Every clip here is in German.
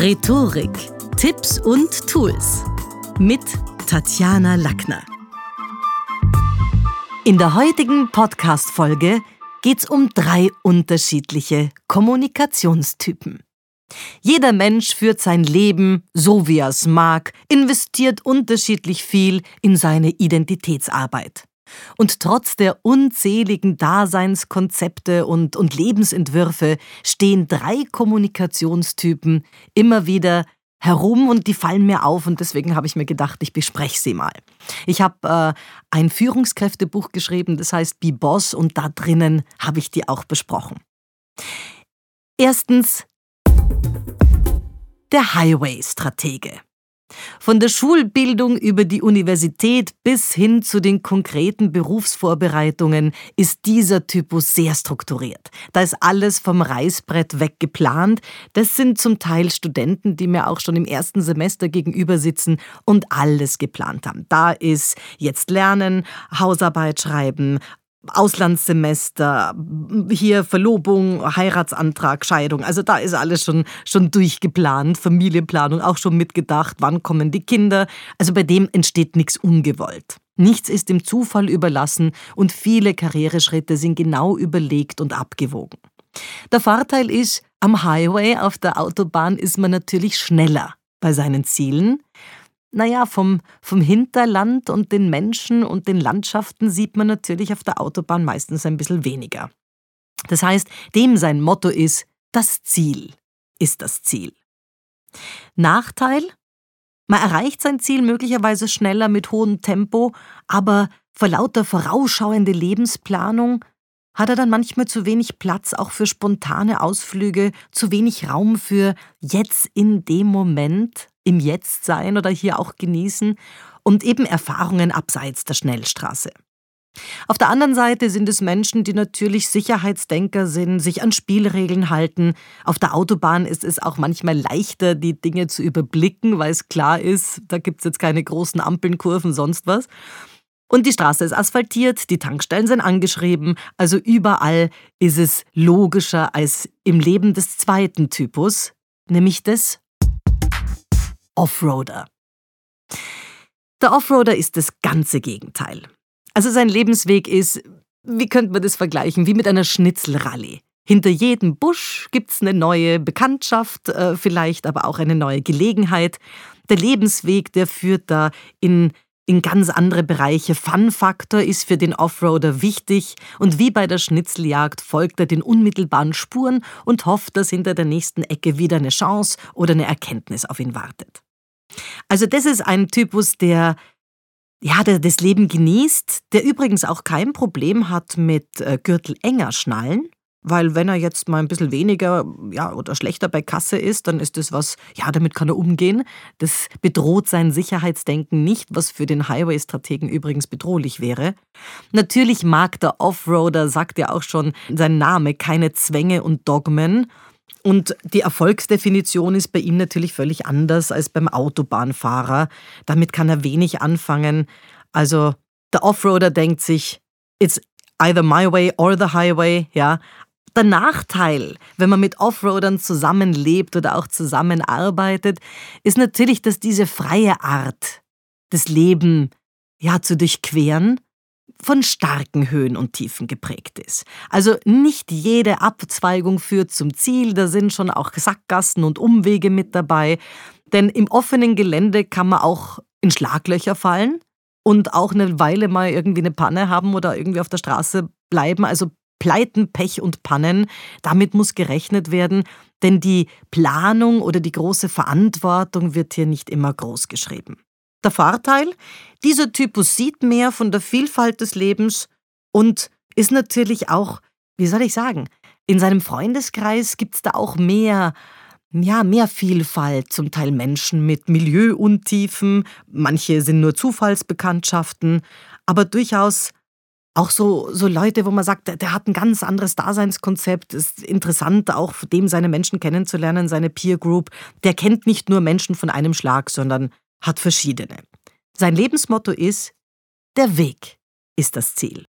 Rhetorik, Tipps und Tools mit Tatjana Lackner. In der heutigen Podcast-Folge geht es um drei unterschiedliche Kommunikationstypen. Jeder Mensch führt sein Leben so, wie er es mag, investiert unterschiedlich viel in seine Identitätsarbeit. Und trotz der unzähligen Daseinskonzepte und, und Lebensentwürfe stehen drei Kommunikationstypen immer wieder herum und die fallen mir auf und deswegen habe ich mir gedacht, ich bespreche sie mal. Ich habe äh, ein Führungskräftebuch geschrieben, das heißt Be Boss und da drinnen habe ich die auch besprochen. Erstens der Highway-Stratege. Von der Schulbildung über die Universität bis hin zu den konkreten Berufsvorbereitungen ist dieser Typus sehr strukturiert. Da ist alles vom Reißbrett weg geplant. Das sind zum Teil Studenten, die mir auch schon im ersten Semester gegenüber sitzen und alles geplant haben. Da ist jetzt Lernen, Hausarbeit schreiben, Auslandssemester, hier Verlobung, Heiratsantrag, Scheidung. Also da ist alles schon, schon durchgeplant, Familienplanung auch schon mitgedacht, wann kommen die Kinder. Also bei dem entsteht nichts ungewollt. Nichts ist dem Zufall überlassen und viele Karriereschritte sind genau überlegt und abgewogen. Der Vorteil ist, am Highway auf der Autobahn ist man natürlich schneller bei seinen Zielen, naja, vom, vom Hinterland und den Menschen und den Landschaften sieht man natürlich auf der Autobahn meistens ein bisschen weniger. Das heißt, dem sein Motto ist, das Ziel ist das Ziel. Nachteil? Man erreicht sein Ziel möglicherweise schneller mit hohem Tempo, aber vor lauter vorausschauende Lebensplanung hat er dann manchmal zu wenig Platz auch für spontane Ausflüge, zu wenig Raum für jetzt in dem Moment im Jetzt sein oder hier auch genießen und eben Erfahrungen abseits der Schnellstraße. Auf der anderen Seite sind es Menschen, die natürlich Sicherheitsdenker sind, sich an Spielregeln halten. Auf der Autobahn ist es auch manchmal leichter, die Dinge zu überblicken, weil es klar ist, da gibt es jetzt keine großen Ampeln, Kurven, sonst was. Und die Straße ist asphaltiert, die Tankstellen sind angeschrieben, also überall ist es logischer als im Leben des zweiten Typus, nämlich des Offroader. Der Offroader ist das ganze Gegenteil. Also sein Lebensweg ist, wie könnte man das vergleichen, wie mit einer Schnitzelrallye. Hinter jedem Busch gibt es eine neue Bekanntschaft, äh, vielleicht aber auch eine neue Gelegenheit. Der Lebensweg, der führt da in in ganz andere Bereiche. Fun-Faktor ist für den Offroader wichtig und wie bei der Schnitzeljagd folgt er den unmittelbaren Spuren und hofft, dass hinter der nächsten Ecke wieder eine Chance oder eine Erkenntnis auf ihn wartet. Also das ist ein Typus, der ja, der das Leben genießt, der übrigens auch kein Problem hat mit äh, Gürtel enger schnallen, weil wenn er jetzt mal ein bisschen weniger ja, oder schlechter bei Kasse ist, dann ist das was, ja, damit kann er umgehen. Das bedroht sein Sicherheitsdenken nicht, was für den Highway-Strategen übrigens bedrohlich wäre. Natürlich mag der Offroader, sagt ja auch schon sein Name, keine Zwänge und Dogmen. Und die Erfolgsdefinition ist bei ihm natürlich völlig anders als beim Autobahnfahrer. Damit kann er wenig anfangen. Also der Offroader denkt sich, it's either my way or the highway, ja. Der Nachteil, wenn man mit Offroadern zusammenlebt oder auch zusammenarbeitet, ist natürlich, dass diese freie Art, das Leben ja zu durchqueren, von starken Höhen und Tiefen geprägt ist. Also nicht jede Abzweigung führt zum Ziel, da sind schon auch Sackgassen und Umwege mit dabei, denn im offenen Gelände kann man auch in Schlaglöcher fallen und auch eine Weile mal irgendwie eine Panne haben oder irgendwie auf der Straße bleiben, also Pleiten, Pech und Pannen, damit muss gerechnet werden, denn die Planung oder die große Verantwortung wird hier nicht immer groß geschrieben. Der Vorteil, dieser Typus sieht mehr von der Vielfalt des Lebens und ist natürlich auch, wie soll ich sagen, in seinem Freundeskreis gibt es da auch mehr, ja, mehr Vielfalt, zum Teil Menschen mit Milieuuntiefen, manche sind nur Zufallsbekanntschaften, aber durchaus auch so, so Leute, wo man sagt, der, der hat ein ganz anderes Daseinskonzept, ist interessant, auch dem seine Menschen kennenzulernen, seine Peer Group. Der kennt nicht nur Menschen von einem Schlag, sondern hat verschiedene. Sein Lebensmotto ist, der Weg ist das Ziel.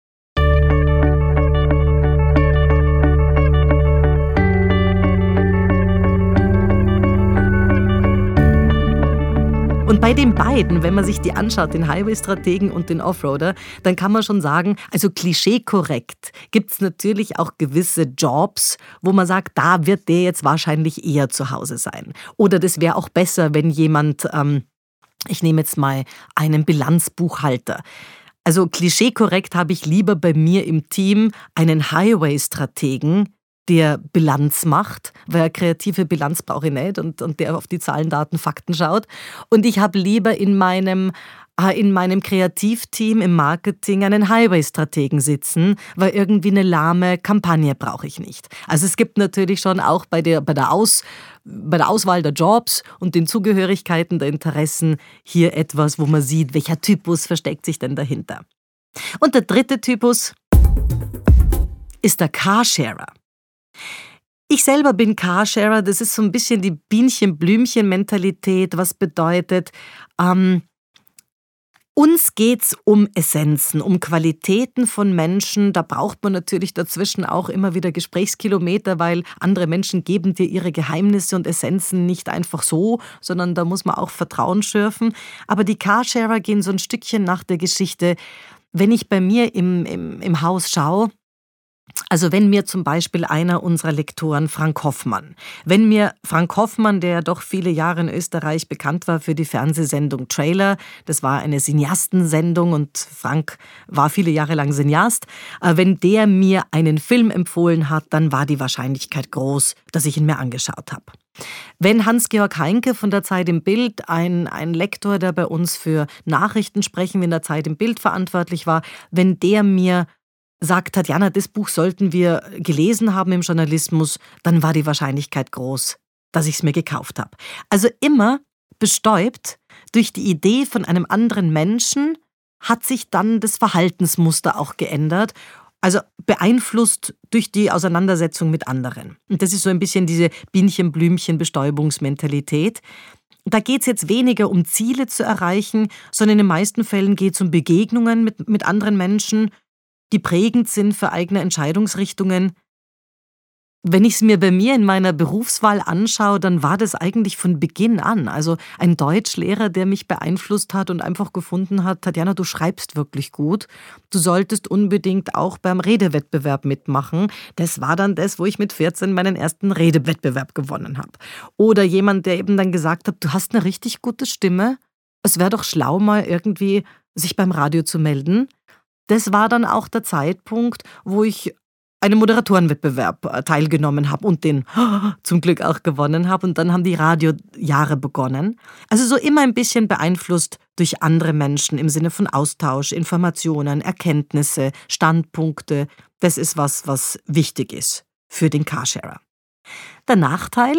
Und bei den beiden, wenn man sich die anschaut, den Highway-Strategen und den Offroader, dann kann man schon sagen, also klischeekorrekt gibt es natürlich auch gewisse Jobs, wo man sagt, da wird der jetzt wahrscheinlich eher zu Hause sein. Oder das wäre auch besser, wenn jemand, ähm, ich nehme jetzt mal einen Bilanzbuchhalter. Also klischeekorrekt habe ich lieber bei mir im Team einen Highway-Strategen, der Bilanz macht, weil kreative Bilanz brauche ich nicht und, und der auf die Zahlen, Daten, Fakten schaut. Und ich habe lieber in meinem äh, in meinem Kreativteam im Marketing einen Highway-Strategen sitzen, weil irgendwie eine lahme Kampagne brauche ich nicht. Also es gibt natürlich schon auch bei der, bei der, Aus, bei der Auswahl der Jobs und den Zugehörigkeiten der Interessen hier etwas, wo man sieht, welcher Typus versteckt sich denn dahinter. Und der dritte Typus ist der Carsharer. Ich selber bin Carsharer, das ist so ein bisschen die Bienchen-Blümchen-Mentalität, was bedeutet, ähm, uns geht's um Essenzen, um Qualitäten von Menschen. Da braucht man natürlich dazwischen auch immer wieder Gesprächskilometer, weil andere Menschen geben dir ihre Geheimnisse und Essenzen nicht einfach so, sondern da muss man auch Vertrauen schürfen. Aber die Carsharer gehen so ein Stückchen nach der Geschichte. Wenn ich bei mir im, im, im Haus schaue, also wenn mir zum Beispiel einer unserer Lektoren, Frank Hoffmann, wenn mir Frank Hoffmann, der doch viele Jahre in Österreich bekannt war für die Fernsehsendung Trailer, das war eine Cineastensendung und Frank war viele Jahre lang Cineast, äh, wenn der mir einen Film empfohlen hat, dann war die Wahrscheinlichkeit groß, dass ich ihn mir angeschaut habe. Wenn Hans-Georg Heinke von der Zeit im Bild, ein, ein Lektor, der bei uns für Nachrichten sprechen in der Zeit im Bild verantwortlich war, wenn der mir sagt Tatjana, das Buch sollten wir gelesen haben im Journalismus, dann war die Wahrscheinlichkeit groß, dass ich es mir gekauft habe. Also immer bestäubt durch die Idee von einem anderen Menschen hat sich dann das Verhaltensmuster auch geändert. Also beeinflusst durch die Auseinandersetzung mit anderen. Und das ist so ein bisschen diese Bienchen-Blümchen-Bestäubungsmentalität. Da geht es jetzt weniger um Ziele zu erreichen, sondern in den meisten Fällen geht es um Begegnungen mit, mit anderen Menschen, die prägend sind für eigene Entscheidungsrichtungen. Wenn ich es mir bei mir in meiner Berufswahl anschaue, dann war das eigentlich von Beginn an. Also ein Deutschlehrer, der mich beeinflusst hat und einfach gefunden hat, Tatjana, du schreibst wirklich gut. Du solltest unbedingt auch beim Redewettbewerb mitmachen. Das war dann das, wo ich mit 14 meinen ersten Redewettbewerb gewonnen habe. Oder jemand, der eben dann gesagt hat, du hast eine richtig gute Stimme. Es wäre doch schlau, mal irgendwie sich beim Radio zu melden. Das war dann auch der Zeitpunkt, wo ich einem Moderatorenwettbewerb äh, teilgenommen habe und den zum Glück auch gewonnen habe. Und dann haben die Radiojahre begonnen. Also so immer ein bisschen beeinflusst durch andere Menschen im Sinne von Austausch, Informationen, Erkenntnisse, Standpunkte. Das ist was, was wichtig ist für den Carsharer. Der Nachteil?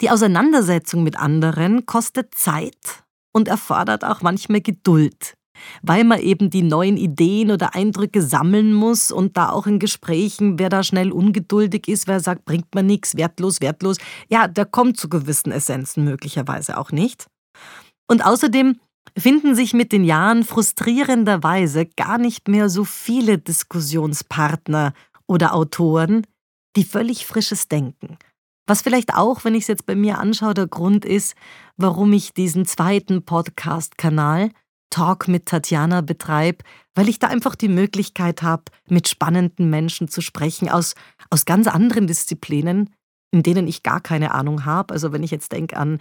Die Auseinandersetzung mit anderen kostet Zeit und erfordert auch manchmal Geduld weil man eben die neuen Ideen oder Eindrücke sammeln muss und da auch in Gesprächen, wer da schnell ungeduldig ist, wer sagt, bringt man nichts, wertlos, wertlos, ja, der kommt zu gewissen Essenzen möglicherweise auch nicht. Und außerdem finden sich mit den Jahren frustrierenderweise gar nicht mehr so viele Diskussionspartner oder Autoren, die völlig frisches Denken. Was vielleicht auch, wenn ich es jetzt bei mir anschaue, der Grund ist, warum ich diesen zweiten Podcast-Kanal Talk mit Tatjana betreibe, weil ich da einfach die Möglichkeit habe, mit spannenden Menschen zu sprechen aus, aus ganz anderen Disziplinen, in denen ich gar keine Ahnung habe. Also wenn ich jetzt denke an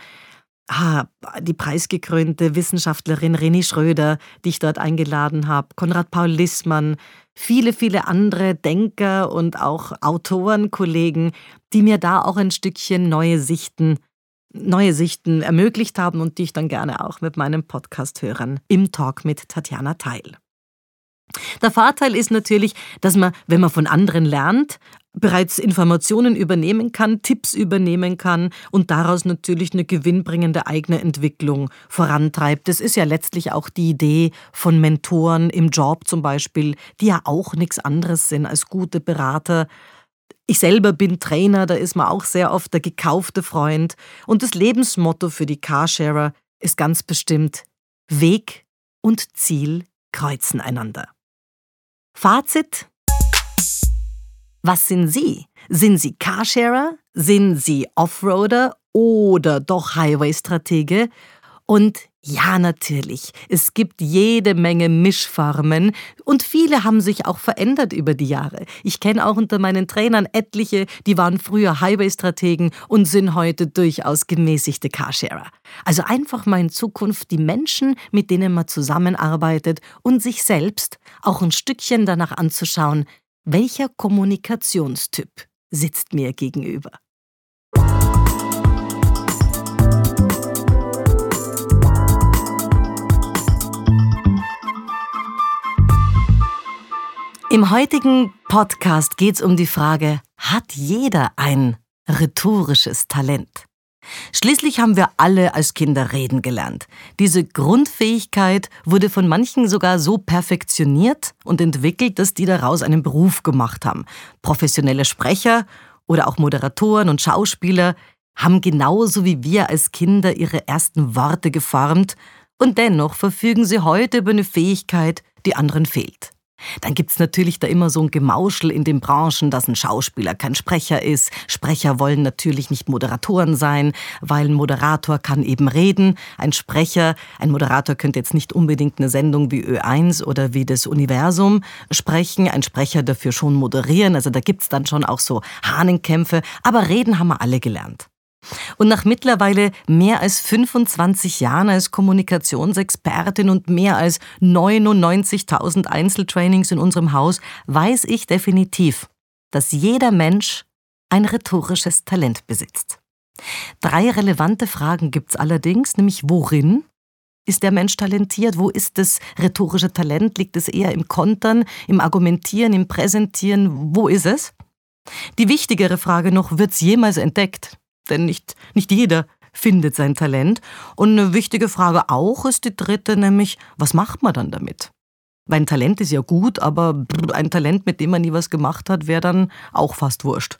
ah, die preisgekrönte Wissenschaftlerin Reni Schröder, die ich dort eingeladen habe, Konrad Paul Lissmann, viele, viele andere Denker und auch Autoren, Kollegen, die mir da auch ein Stückchen neue Sichten neue Sichten ermöglicht haben und die ich dann gerne auch mit meinen Podcast-Hörern im Talk mit Tatjana teile. Der Vorteil ist natürlich, dass man, wenn man von anderen lernt, bereits Informationen übernehmen kann, Tipps übernehmen kann und daraus natürlich eine gewinnbringende eigene Entwicklung vorantreibt. Das ist ja letztlich auch die Idee von Mentoren im Job zum Beispiel, die ja auch nichts anderes sind als gute Berater, ich selber bin Trainer, da ist man auch sehr oft der gekaufte Freund. Und das Lebensmotto für die Carsharer ist ganz bestimmt Weg und Ziel kreuzen einander. Fazit? Was sind Sie? Sind Sie Carsharer? Sind Sie Offroader oder doch Highway-Stratege? Und ja, natürlich, es gibt jede Menge Mischformen und viele haben sich auch verändert über die Jahre. Ich kenne auch unter meinen Trainern etliche, die waren früher Highway-Strategen und sind heute durchaus gemäßigte Carsharer. Also einfach mal in Zukunft die Menschen, mit denen man zusammenarbeitet und sich selbst auch ein Stückchen danach anzuschauen, welcher Kommunikationstyp sitzt mir gegenüber. Im heutigen Podcast geht es um die Frage, hat jeder ein rhetorisches Talent? Schließlich haben wir alle als Kinder reden gelernt. Diese Grundfähigkeit wurde von manchen sogar so perfektioniert und entwickelt, dass die daraus einen Beruf gemacht haben. Professionelle Sprecher oder auch Moderatoren und Schauspieler haben genauso wie wir als Kinder ihre ersten Worte geformt und dennoch verfügen sie heute über eine Fähigkeit, die anderen fehlt. Dann gibt's natürlich da immer so ein Gemauschel in den Branchen, dass ein Schauspieler kein Sprecher ist. Sprecher wollen natürlich nicht Moderatoren sein, weil ein Moderator kann eben reden. Ein Sprecher, ein Moderator könnte jetzt nicht unbedingt eine Sendung wie Ö1 oder wie das Universum sprechen. Ein Sprecher dafür schon moderieren. Also da gibt's dann schon auch so Hahnenkämpfe. Aber reden haben wir alle gelernt. Und nach mittlerweile mehr als 25 Jahren als Kommunikationsexpertin und mehr als 99.000 Einzeltrainings in unserem Haus weiß ich definitiv, dass jeder Mensch ein rhetorisches Talent besitzt. Drei relevante Fragen gibt's allerdings, nämlich worin ist der Mensch talentiert? Wo ist das rhetorische Talent? Liegt es eher im Kontern, im Argumentieren, im Präsentieren? Wo ist es? Die wichtigere Frage noch, wird's jemals entdeckt? Denn nicht, nicht jeder findet sein Talent. Und eine wichtige Frage auch ist die dritte, nämlich, was macht man dann damit? Weil ein Talent ist ja gut, aber ein Talent, mit dem man nie was gemacht hat, wäre dann auch fast wurscht.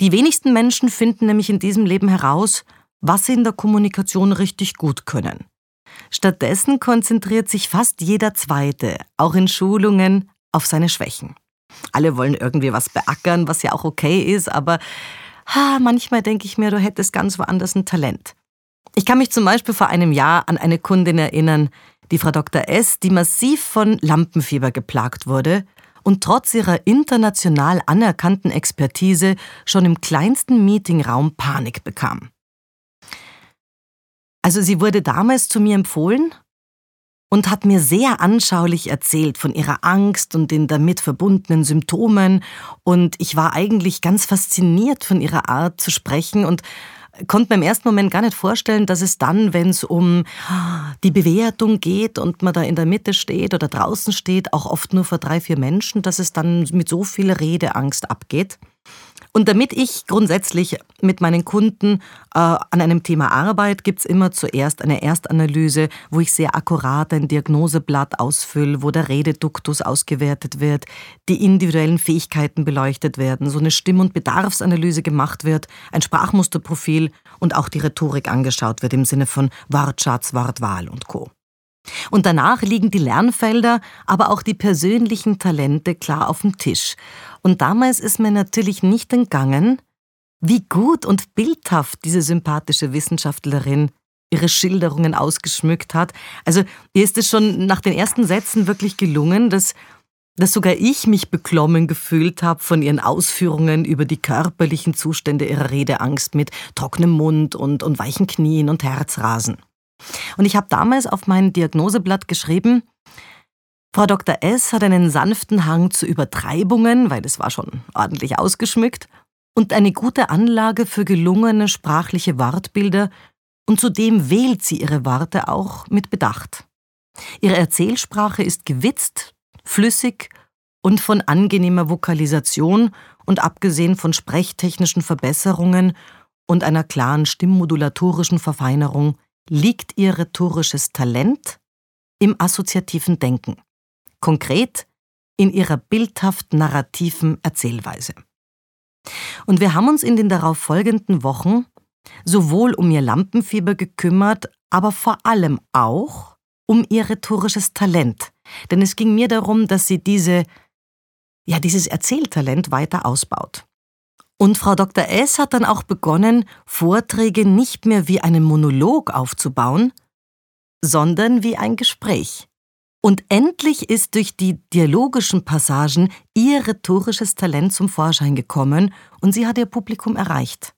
Die wenigsten Menschen finden nämlich in diesem Leben heraus, was sie in der Kommunikation richtig gut können. Stattdessen konzentriert sich fast jeder Zweite, auch in Schulungen, auf seine Schwächen. Alle wollen irgendwie was beackern, was ja auch okay ist, aber ha, manchmal denke ich mir, du hättest ganz woanders ein Talent. Ich kann mich zum Beispiel vor einem Jahr an eine Kundin erinnern, die Frau Dr. S., die massiv von Lampenfieber geplagt wurde und trotz ihrer international anerkannten Expertise schon im kleinsten Meetingraum Panik bekam. Also sie wurde damals zu mir empfohlen und hat mir sehr anschaulich erzählt von ihrer Angst und den damit verbundenen Symptomen. Und ich war eigentlich ganz fasziniert von ihrer Art zu sprechen und konnte mir im ersten Moment gar nicht vorstellen, dass es dann, wenn es um die Bewertung geht und man da in der Mitte steht oder draußen steht, auch oft nur vor drei, vier Menschen, dass es dann mit so viel Redeangst abgeht. Und damit ich grundsätzlich mit meinen Kunden äh, an einem Thema arbeite, gibt's immer zuerst eine Erstanalyse, wo ich sehr akkurat ein Diagnoseblatt ausfülle, wo der Rededuktus ausgewertet wird, die individuellen Fähigkeiten beleuchtet werden, so eine Stimm- und Bedarfsanalyse gemacht wird, ein Sprachmusterprofil und auch die Rhetorik angeschaut wird im Sinne von Wortschatz, Wortwahl und Co. Und danach liegen die Lernfelder, aber auch die persönlichen Talente klar auf dem Tisch. Und damals ist mir natürlich nicht entgangen, wie gut und bildhaft diese sympathische Wissenschaftlerin ihre Schilderungen ausgeschmückt hat. Also ihr ist es schon nach den ersten Sätzen wirklich gelungen, dass, dass sogar ich mich beklommen gefühlt habe von ihren Ausführungen über die körperlichen Zustände ihrer Redeangst mit trockenem Mund und, und weichen Knien und Herzrasen. Und ich habe damals auf mein Diagnoseblatt geschrieben, Frau Dr. S. hat einen sanften Hang zu Übertreibungen, weil es war schon ordentlich ausgeschmückt, und eine gute Anlage für gelungene sprachliche Wortbilder, und zudem wählt sie ihre Worte auch mit Bedacht. Ihre Erzählsprache ist gewitzt, flüssig und von angenehmer Vokalisation und abgesehen von sprechtechnischen Verbesserungen und einer klaren stimmmodulatorischen Verfeinerung liegt ihr rhetorisches Talent im assoziativen Denken, konkret in ihrer bildhaft narrativen Erzählweise. Und wir haben uns in den darauf folgenden Wochen sowohl um ihr Lampenfieber gekümmert, aber vor allem auch um ihr rhetorisches Talent. Denn es ging mir darum, dass sie diese, ja, dieses Erzähltalent weiter ausbaut. Und Frau Dr. S. hat dann auch begonnen, Vorträge nicht mehr wie einen Monolog aufzubauen, sondern wie ein Gespräch. Und endlich ist durch die dialogischen Passagen ihr rhetorisches Talent zum Vorschein gekommen und sie hat ihr Publikum erreicht.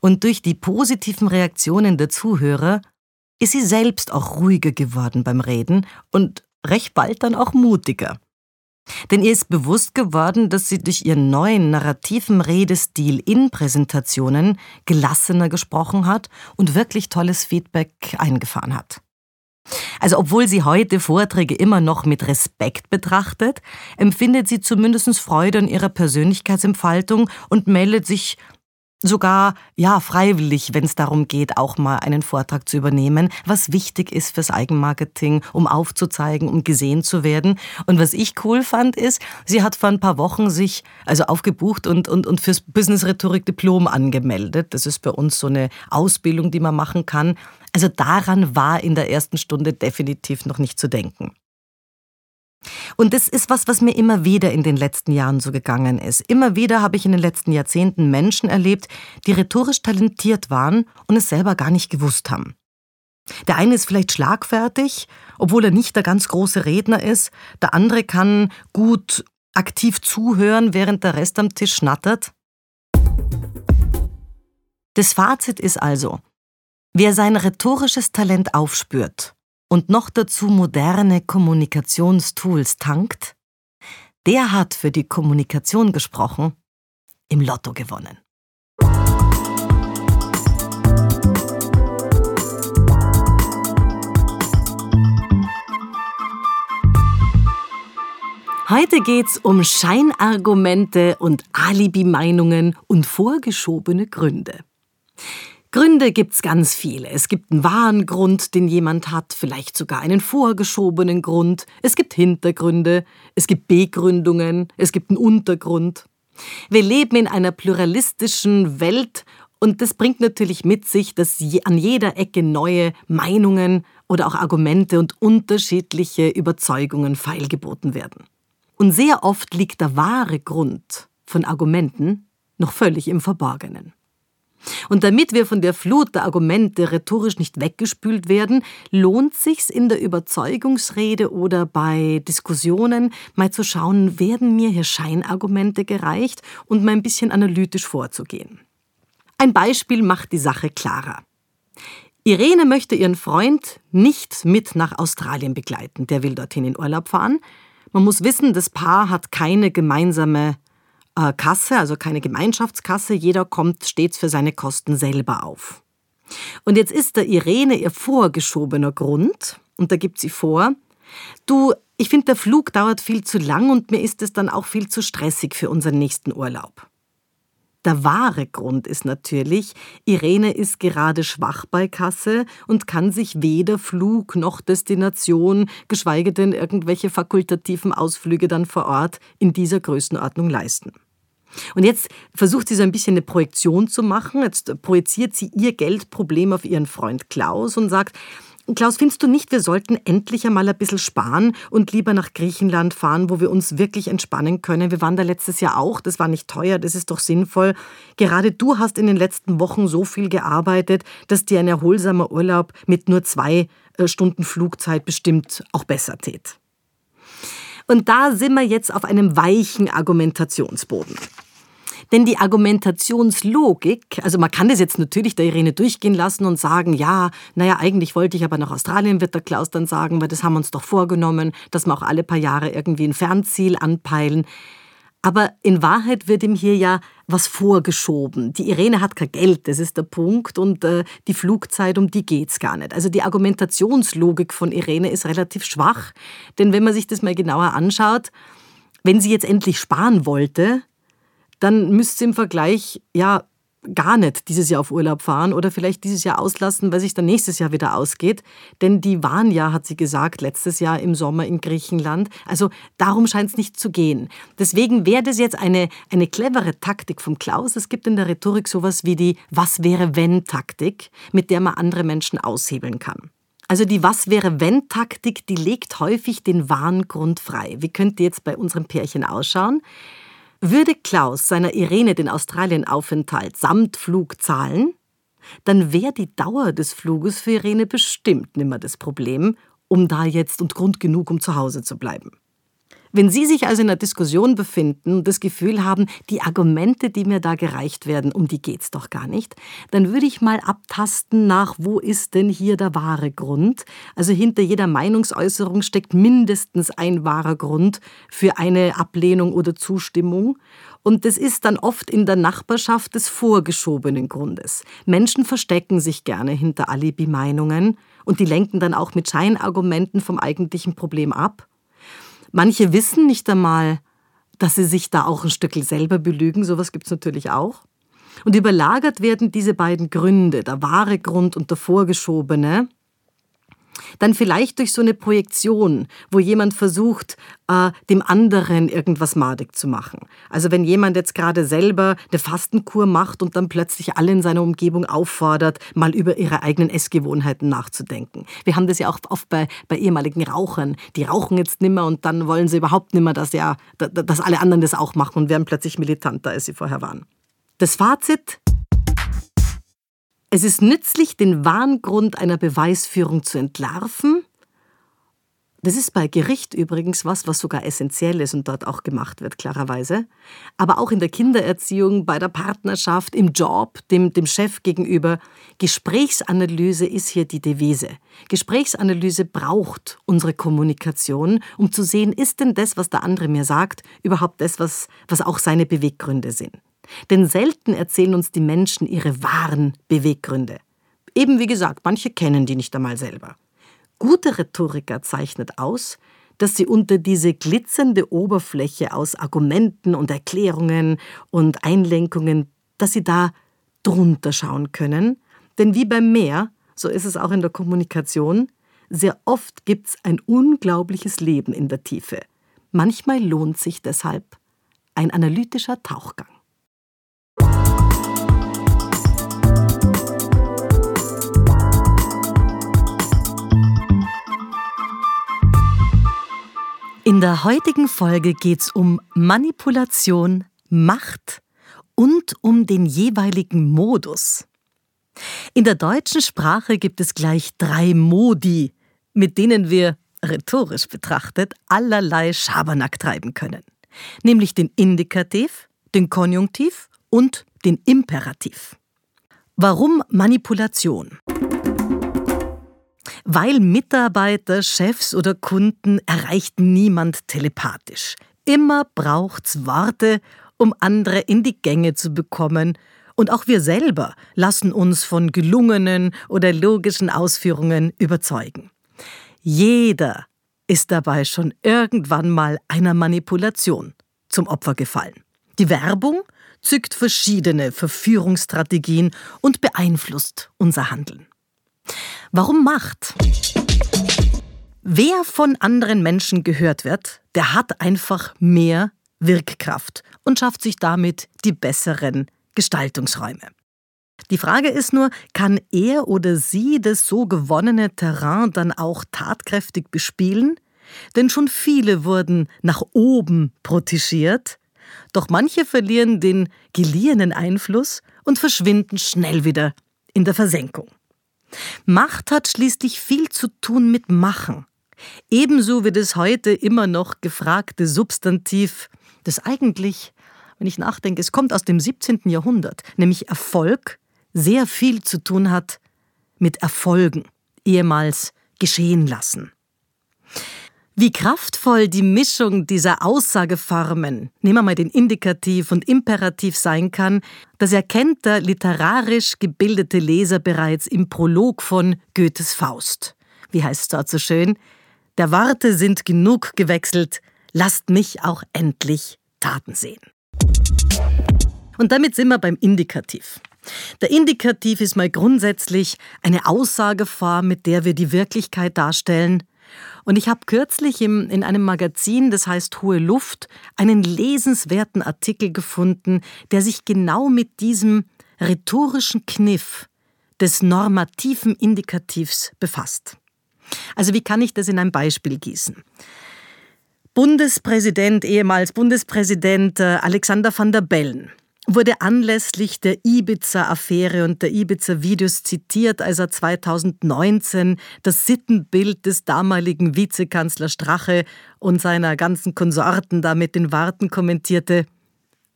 Und durch die positiven Reaktionen der Zuhörer ist sie selbst auch ruhiger geworden beim Reden und recht bald dann auch mutiger. Denn ihr ist bewusst geworden, dass sie durch ihren neuen narrativen Redestil in Präsentationen gelassener gesprochen hat und wirklich tolles Feedback eingefahren hat. Also obwohl sie heute Vorträge immer noch mit Respekt betrachtet, empfindet sie zumindest Freude an ihrer Persönlichkeitsentfaltung und meldet sich sogar ja freiwillig, wenn es darum geht, auch mal einen Vortrag zu übernehmen, was wichtig ist fürs Eigenmarketing, um aufzuzeigen, um gesehen zu werden. Und was ich cool fand, ist, sie hat vor ein paar Wochen sich also aufgebucht und und und fürs Business Rhetorik Diplom angemeldet. Das ist bei uns so eine Ausbildung, die man machen kann. Also daran war in der ersten Stunde definitiv noch nicht zu denken. Und das ist was, was mir immer wieder in den letzten Jahren so gegangen ist. Immer wieder habe ich in den letzten Jahrzehnten Menschen erlebt, die rhetorisch talentiert waren und es selber gar nicht gewusst haben. Der eine ist vielleicht schlagfertig, obwohl er nicht der ganz große Redner ist. Der andere kann gut aktiv zuhören, während der Rest am Tisch schnattert. Das Fazit ist also, wer sein rhetorisches Talent aufspürt und noch dazu moderne Kommunikationstools tankt, der hat für die Kommunikation gesprochen, im Lotto gewonnen. Heute geht's um Scheinargumente und Alibi-Meinungen und vorgeschobene Gründe. Gründe gibt's ganz viele. Es gibt einen wahren Grund, den jemand hat, vielleicht sogar einen vorgeschobenen Grund. Es gibt Hintergründe, es gibt Begründungen, es gibt einen Untergrund. Wir leben in einer pluralistischen Welt und das bringt natürlich mit sich, dass an jeder Ecke neue Meinungen oder auch Argumente und unterschiedliche Überzeugungen feilgeboten werden. Und sehr oft liegt der wahre Grund von Argumenten noch völlig im Verborgenen. Und damit wir von der Flut der Argumente rhetorisch nicht weggespült werden, lohnt sich's in der Überzeugungsrede oder bei Diskussionen mal zu schauen, werden mir hier Scheinargumente gereicht und mal ein bisschen analytisch vorzugehen. Ein Beispiel macht die Sache klarer. Irene möchte ihren Freund nicht mit nach Australien begleiten. Der will dorthin in Urlaub fahren. Man muss wissen, das Paar hat keine gemeinsame äh, Kasse, also keine Gemeinschaftskasse. Jeder kommt stets für seine Kosten selber auf. Und jetzt ist der Irene ihr vorgeschobener Grund, und da gibt sie vor, du, ich finde, der Flug dauert viel zu lang und mir ist es dann auch viel zu stressig für unseren nächsten Urlaub. Der wahre Grund ist natürlich, Irene ist gerade schwach bei Kasse und kann sich weder Flug noch Destination, geschweige denn irgendwelche fakultativen Ausflüge dann vor Ort in dieser Größenordnung leisten. Und jetzt versucht sie so ein bisschen eine Projektion zu machen. Jetzt projiziert sie ihr Geldproblem auf ihren Freund Klaus und sagt, Klaus, findest du nicht, wir sollten endlich einmal ein bisschen sparen und lieber nach Griechenland fahren, wo wir uns wirklich entspannen können? Wir waren da letztes Jahr auch, das war nicht teuer, das ist doch sinnvoll. Gerade du hast in den letzten Wochen so viel gearbeitet, dass dir ein erholsamer Urlaub mit nur zwei äh, Stunden Flugzeit bestimmt auch besser tät. Und da sind wir jetzt auf einem weichen Argumentationsboden. Denn die Argumentationslogik, also man kann das jetzt natürlich der Irene durchgehen lassen und sagen, ja, naja, eigentlich wollte ich aber nach Australien, wird der Klaus dann sagen, weil das haben wir uns doch vorgenommen, dass wir auch alle paar Jahre irgendwie ein Fernziel anpeilen. Aber in Wahrheit wird ihm hier ja was vorgeschoben. Die Irene hat kein Geld, das ist der Punkt, und äh, die Flugzeit, um die geht's gar nicht. Also die Argumentationslogik von Irene ist relativ schwach, denn wenn man sich das mal genauer anschaut, wenn sie jetzt endlich sparen wollte, dann müsste sie im Vergleich ja gar nicht dieses Jahr auf Urlaub fahren oder vielleicht dieses Jahr auslassen, weil sich dann nächstes Jahr wieder ausgeht. Denn die waren ja, hat sie gesagt, letztes Jahr im Sommer in Griechenland. Also darum scheint es nicht zu gehen. Deswegen wäre das jetzt eine, eine clevere Taktik vom Klaus. Es gibt in der Rhetorik sowas wie die Was wäre wenn Taktik, mit der man andere Menschen aushebeln kann. Also die Was wäre wenn Taktik, die legt häufig den wahren Grund frei. Wie könnte jetzt bei unserem Pärchen ausschauen? Würde Klaus seiner Irene den Australienaufenthalt samt Flug zahlen, dann wäre die Dauer des Fluges für Irene bestimmt nimmer das Problem, um da jetzt und Grund genug, um zu Hause zu bleiben. Wenn Sie sich also in einer Diskussion befinden und das Gefühl haben, die Argumente, die mir da gereicht werden, um die geht's doch gar nicht, dann würde ich mal abtasten nach, wo ist denn hier der wahre Grund? Also hinter jeder Meinungsäußerung steckt mindestens ein wahrer Grund für eine Ablehnung oder Zustimmung. Und das ist dann oft in der Nachbarschaft des vorgeschobenen Grundes. Menschen verstecken sich gerne hinter Alibi-Meinungen und die lenken dann auch mit Scheinargumenten vom eigentlichen Problem ab. Manche wissen nicht einmal, dass sie sich da auch ein Stückel selber belügen, sowas gibt es natürlich auch. Und überlagert werden diese beiden Gründe, der wahre Grund und der vorgeschobene, dann vielleicht durch so eine Projektion, wo jemand versucht, äh, dem anderen irgendwas madig zu machen. Also wenn jemand jetzt gerade selber eine Fastenkur macht und dann plötzlich alle in seiner Umgebung auffordert, mal über ihre eigenen Essgewohnheiten nachzudenken. Wir haben das ja auch oft bei, bei ehemaligen Rauchern. Die rauchen jetzt nimmer und dann wollen sie überhaupt nimmer, dass, ja, dass alle anderen das auch machen und werden plötzlich militanter, als sie vorher waren. Das Fazit, es ist nützlich, den wahren Grund einer Beweisführung zu entlarven. Das ist bei Gericht übrigens was, was sogar essentiell ist und dort auch gemacht wird, klarerweise. Aber auch in der Kindererziehung, bei der Partnerschaft, im Job, dem, dem Chef gegenüber. Gesprächsanalyse ist hier die Devise. Gesprächsanalyse braucht unsere Kommunikation, um zu sehen, ist denn das, was der andere mir sagt, überhaupt das, was, was auch seine Beweggründe sind. Denn selten erzählen uns die Menschen ihre wahren Beweggründe. Eben wie gesagt, manche kennen die nicht einmal selber. Gute Rhetoriker zeichnet aus, dass sie unter diese glitzernde Oberfläche aus Argumenten und Erklärungen und Einlenkungen, dass sie da drunter schauen können. Denn wie beim Meer, so ist es auch in der Kommunikation, sehr oft gibt's ein unglaubliches Leben in der Tiefe. Manchmal lohnt sich deshalb ein analytischer Tauchgang. In der heutigen Folge geht es um Manipulation, Macht und um den jeweiligen Modus. In der deutschen Sprache gibt es gleich drei Modi, mit denen wir, rhetorisch betrachtet, allerlei Schabernack treiben können. Nämlich den Indikativ, den Konjunktiv und den Imperativ. Warum Manipulation? Weil Mitarbeiter, Chefs oder Kunden erreicht niemand telepathisch. Immer braucht's Worte, um andere in die Gänge zu bekommen. Und auch wir selber lassen uns von gelungenen oder logischen Ausführungen überzeugen. Jeder ist dabei schon irgendwann mal einer Manipulation zum Opfer gefallen. Die Werbung zückt verschiedene Verführungsstrategien und beeinflusst unser Handeln. Warum Macht? Wer von anderen Menschen gehört wird, der hat einfach mehr Wirkkraft und schafft sich damit die besseren Gestaltungsräume. Die Frage ist nur, kann er oder sie das so gewonnene Terrain dann auch tatkräftig bespielen? Denn schon viele wurden nach oben protegiert, doch manche verlieren den geliehenen Einfluss und verschwinden schnell wieder in der Versenkung. Macht hat schließlich viel zu tun mit Machen. Ebenso wie das heute immer noch gefragte Substantiv, das eigentlich, wenn ich nachdenke, es kommt aus dem 17. Jahrhundert, nämlich Erfolg, sehr viel zu tun hat mit Erfolgen, ehemals geschehen lassen. Wie kraftvoll die Mischung dieser Aussageformen, nehmen wir mal den Indikativ und Imperativ sein kann, das erkennt der literarisch gebildete Leser bereits im Prolog von Goethes Faust. Wie heißt es dort so schön? Der Worte sind genug gewechselt, lasst mich auch endlich Taten sehen. Und damit sind wir beim Indikativ. Der Indikativ ist mal grundsätzlich eine Aussageform, mit der wir die Wirklichkeit darstellen, und ich habe kürzlich im, in einem Magazin, das heißt Hohe Luft, einen lesenswerten Artikel gefunden, der sich genau mit diesem rhetorischen Kniff des normativen Indikativs befasst. Also wie kann ich das in ein Beispiel gießen? Bundespräsident, ehemals Bundespräsident äh, Alexander van der Bellen wurde anlässlich der Ibiza-Affäre und der Ibiza-Videos zitiert, als er 2019 das Sittenbild des damaligen Vizekanzler Strache und seiner ganzen Konsorten da mit den Warten kommentierte.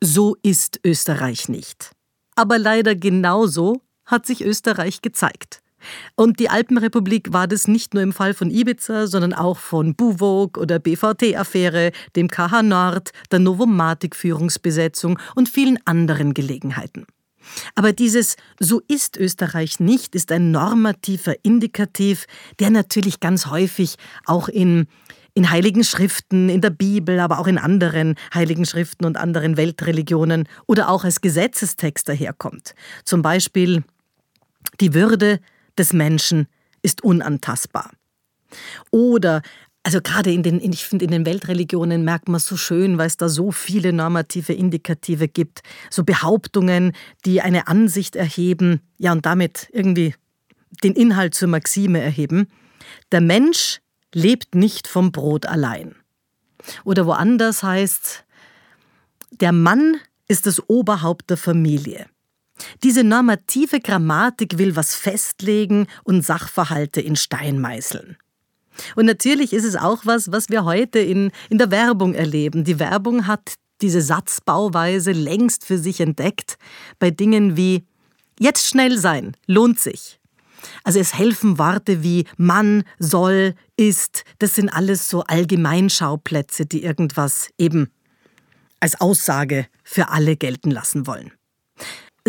So ist Österreich nicht. Aber leider genauso hat sich Österreich gezeigt. Und die Alpenrepublik war das nicht nur im Fall von Ibiza, sondern auch von Buwog oder BVT-Affäre, dem KH Nord, der Novomatic-Führungsbesetzung und vielen anderen Gelegenheiten. Aber dieses So ist Österreich nicht ist ein normativer Indikativ, der natürlich ganz häufig auch in, in heiligen Schriften, in der Bibel, aber auch in anderen heiligen Schriften und anderen Weltreligionen oder auch als Gesetzestext daherkommt. Zum Beispiel die Würde des Menschen ist unantastbar. Oder also gerade in den, ich finde, in den Weltreligionen merkt man so schön, weil es da so viele normative Indikative gibt, so Behauptungen, die eine Ansicht erheben, ja und damit irgendwie den Inhalt zur Maxime erheben. Der Mensch lebt nicht vom Brot allein. Oder woanders heißt, der Mann ist das Oberhaupt der Familie. Diese normative Grammatik will was festlegen und Sachverhalte in Stein meißeln. Und natürlich ist es auch was, was wir heute in, in der Werbung erleben. Die Werbung hat diese Satzbauweise längst für sich entdeckt bei Dingen wie jetzt schnell sein, lohnt sich. Also es helfen Worte wie Mann, soll, ist, das sind alles so Allgemeinschauplätze, die irgendwas eben als Aussage für alle gelten lassen wollen.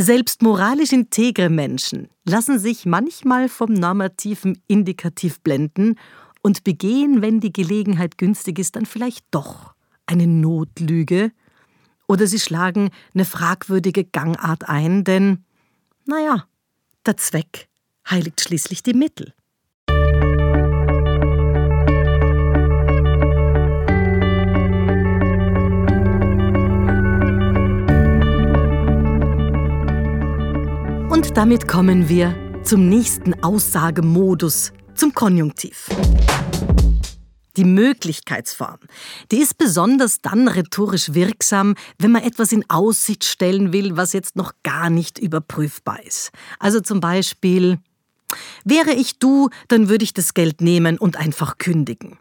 Selbst moralisch integre Menschen lassen sich manchmal vom normativen Indikativ blenden und begehen, wenn die Gelegenheit günstig ist, dann vielleicht doch eine Notlüge oder sie schlagen eine fragwürdige Gangart ein, denn, naja, der Zweck heiligt schließlich die Mittel. Und damit kommen wir zum nächsten Aussagemodus, zum Konjunktiv. Die Möglichkeitsform, die ist besonders dann rhetorisch wirksam, wenn man etwas in Aussicht stellen will, was jetzt noch gar nicht überprüfbar ist. Also zum Beispiel, wäre ich du, dann würde ich das Geld nehmen und einfach kündigen.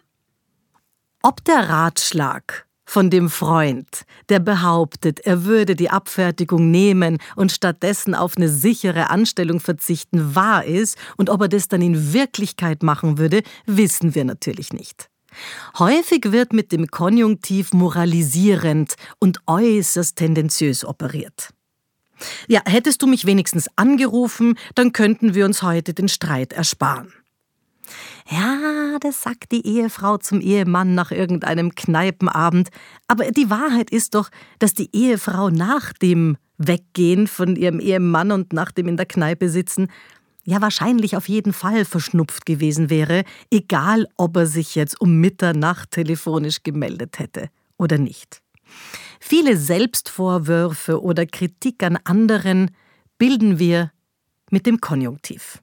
Ob der Ratschlag von dem Freund, der behauptet, er würde die Abfertigung nehmen und stattdessen auf eine sichere Anstellung verzichten, wahr ist und ob er das dann in Wirklichkeit machen würde, wissen wir natürlich nicht. Häufig wird mit dem Konjunktiv moralisierend und äußerst tendenziös operiert. Ja, hättest du mich wenigstens angerufen, dann könnten wir uns heute den Streit ersparen. Ja, das sagt die Ehefrau zum Ehemann nach irgendeinem Kneipenabend. Aber die Wahrheit ist doch, dass die Ehefrau nach dem Weggehen von ihrem Ehemann und nach dem in der Kneipe sitzen, ja wahrscheinlich auf jeden Fall verschnupft gewesen wäre, egal ob er sich jetzt um Mitternacht telefonisch gemeldet hätte oder nicht. Viele Selbstvorwürfe oder Kritik an anderen bilden wir mit dem Konjunktiv.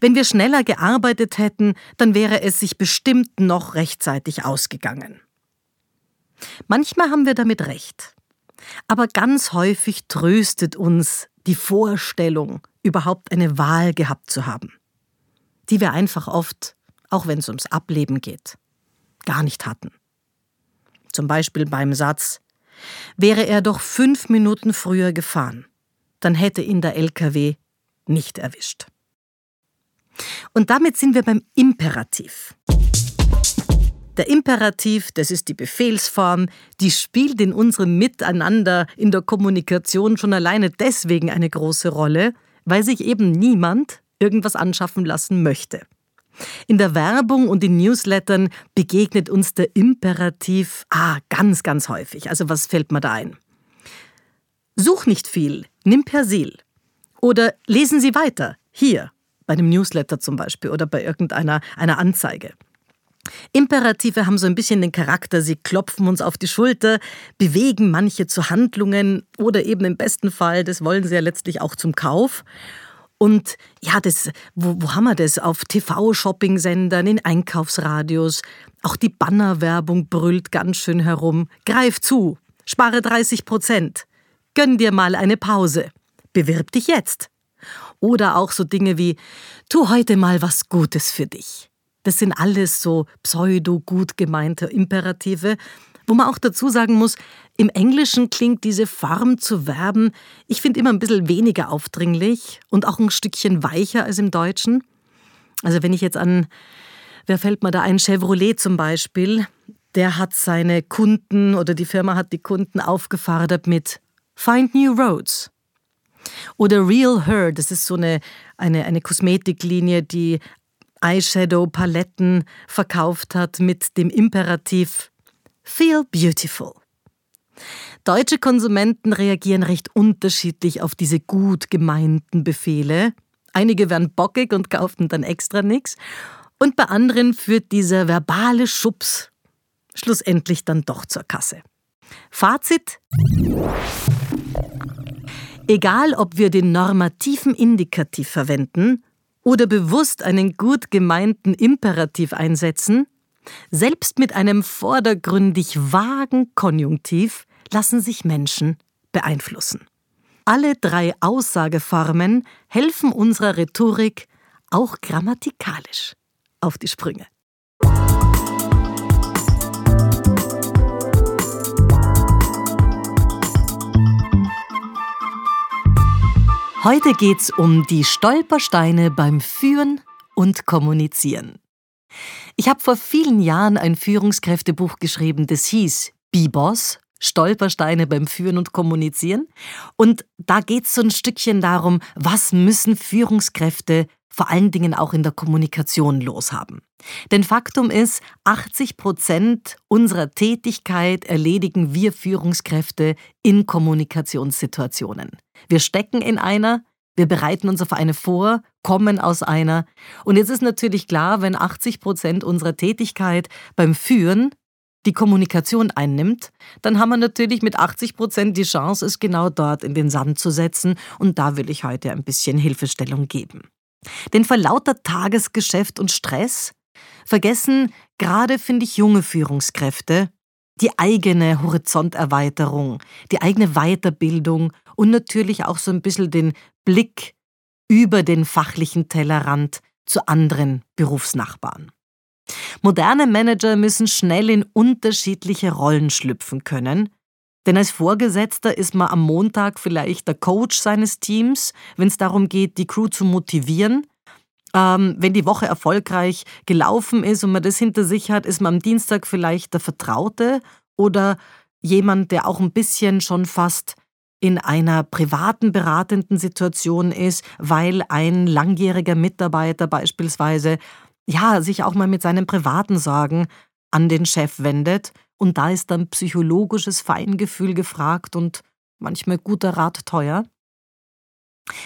Wenn wir schneller gearbeitet hätten, dann wäre es sich bestimmt noch rechtzeitig ausgegangen. Manchmal haben wir damit recht. Aber ganz häufig tröstet uns die Vorstellung, überhaupt eine Wahl gehabt zu haben, die wir einfach oft, auch wenn es ums Ableben geht, gar nicht hatten. Zum Beispiel beim Satz, wäre er doch fünf Minuten früher gefahren, dann hätte ihn der LKW nicht erwischt. Und damit sind wir beim Imperativ. Der Imperativ, das ist die Befehlsform, die spielt in unserem Miteinander in der Kommunikation schon alleine deswegen eine große Rolle, weil sich eben niemand irgendwas anschaffen lassen möchte. In der Werbung und in Newslettern begegnet uns der Imperativ ah, ganz, ganz häufig. Also was fällt mir da ein? Such nicht viel, nimm Persil. Oder lesen Sie weiter, hier bei einem Newsletter zum Beispiel oder bei irgendeiner einer Anzeige. Imperative haben so ein bisschen den Charakter, sie klopfen uns auf die Schulter, bewegen manche zu Handlungen oder eben im besten Fall, das wollen sie ja letztlich auch zum Kauf. Und ja, das, wo, wo haben wir das? Auf TV-Shopping-Sendern, in Einkaufsradios. Auch die Bannerwerbung brüllt ganz schön herum. Greif zu, spare 30 Prozent. Gönn dir mal eine Pause. Bewirb dich jetzt. Oder auch so Dinge wie, tu heute mal was Gutes für dich. Das sind alles so pseudo-gut gemeinte Imperative, wo man auch dazu sagen muss, im Englischen klingt diese Form zu Verben, ich finde immer ein bisschen weniger aufdringlich und auch ein Stückchen weicher als im Deutschen. Also wenn ich jetzt an, wer fällt mir da ein, Chevrolet zum Beispiel, der hat seine Kunden oder die Firma hat die Kunden aufgefordert mit Find New Roads. Oder Real Her, das ist so eine, eine, eine Kosmetiklinie, die Eyeshadow-Paletten verkauft hat mit dem Imperativ Feel Beautiful. Deutsche Konsumenten reagieren recht unterschiedlich auf diese gut gemeinten Befehle. Einige werden bockig und kaufen dann extra nichts. Und bei anderen führt dieser verbale Schubs schlussendlich dann doch zur Kasse. Fazit. Egal, ob wir den normativen Indikativ verwenden oder bewusst einen gut gemeinten Imperativ einsetzen, selbst mit einem vordergründig vagen Konjunktiv lassen sich Menschen beeinflussen. Alle drei Aussageformen helfen unserer Rhetorik auch grammatikalisch auf die Sprünge. Heute geht's um die Stolpersteine beim Führen und Kommunizieren. Ich habe vor vielen Jahren ein Führungskräftebuch geschrieben, das hieß B-Boss, Stolpersteine beim Führen und Kommunizieren. Und da geht es so ein Stückchen darum, was müssen Führungskräfte vor allen Dingen auch in der Kommunikation loshaben. Denn Faktum ist, 80 Prozent unserer Tätigkeit erledigen wir Führungskräfte in Kommunikationssituationen. Wir stecken in einer, wir bereiten uns auf eine vor, kommen aus einer. Und jetzt ist natürlich klar, wenn 80 Prozent unserer Tätigkeit beim Führen die Kommunikation einnimmt, dann haben wir natürlich mit 80 Prozent die Chance, es genau dort in den Sand zu setzen. Und da will ich heute ein bisschen Hilfestellung geben. Denn vor lauter Tagesgeschäft und Stress vergessen gerade, finde ich, junge Führungskräfte die eigene Horizonterweiterung, die eigene Weiterbildung und natürlich auch so ein bisschen den Blick über den fachlichen Tellerrand zu anderen Berufsnachbarn. Moderne Manager müssen schnell in unterschiedliche Rollen schlüpfen können, denn als Vorgesetzter ist man am Montag vielleicht der Coach seines Teams, wenn es darum geht, die Crew zu motivieren. Ähm, wenn die Woche erfolgreich gelaufen ist und man das hinter sich hat, ist man am Dienstag vielleicht der Vertraute oder jemand, der auch ein bisschen schon fast in einer privaten beratenden Situation ist, weil ein langjähriger Mitarbeiter beispielsweise ja sich auch mal mit seinen privaten Sorgen an den Chef wendet und da ist dann psychologisches Feingefühl gefragt und manchmal guter Rat teuer.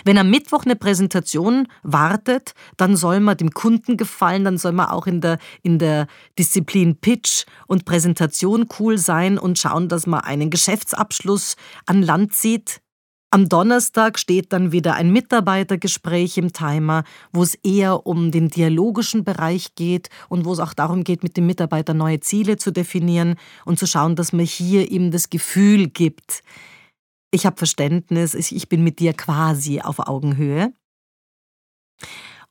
Wenn am Mittwoch eine Präsentation wartet, dann soll man dem Kunden gefallen, dann soll man auch in der, in der Disziplin Pitch und Präsentation cool sein und schauen, dass man einen Geschäftsabschluss an Land zieht. Am Donnerstag steht dann wieder ein Mitarbeitergespräch im Timer, wo es eher um den dialogischen Bereich geht und wo es auch darum geht, mit dem Mitarbeiter neue Ziele zu definieren und zu schauen, dass man hier ihm das Gefühl gibt, ich habe Verständnis, ich bin mit dir quasi auf Augenhöhe.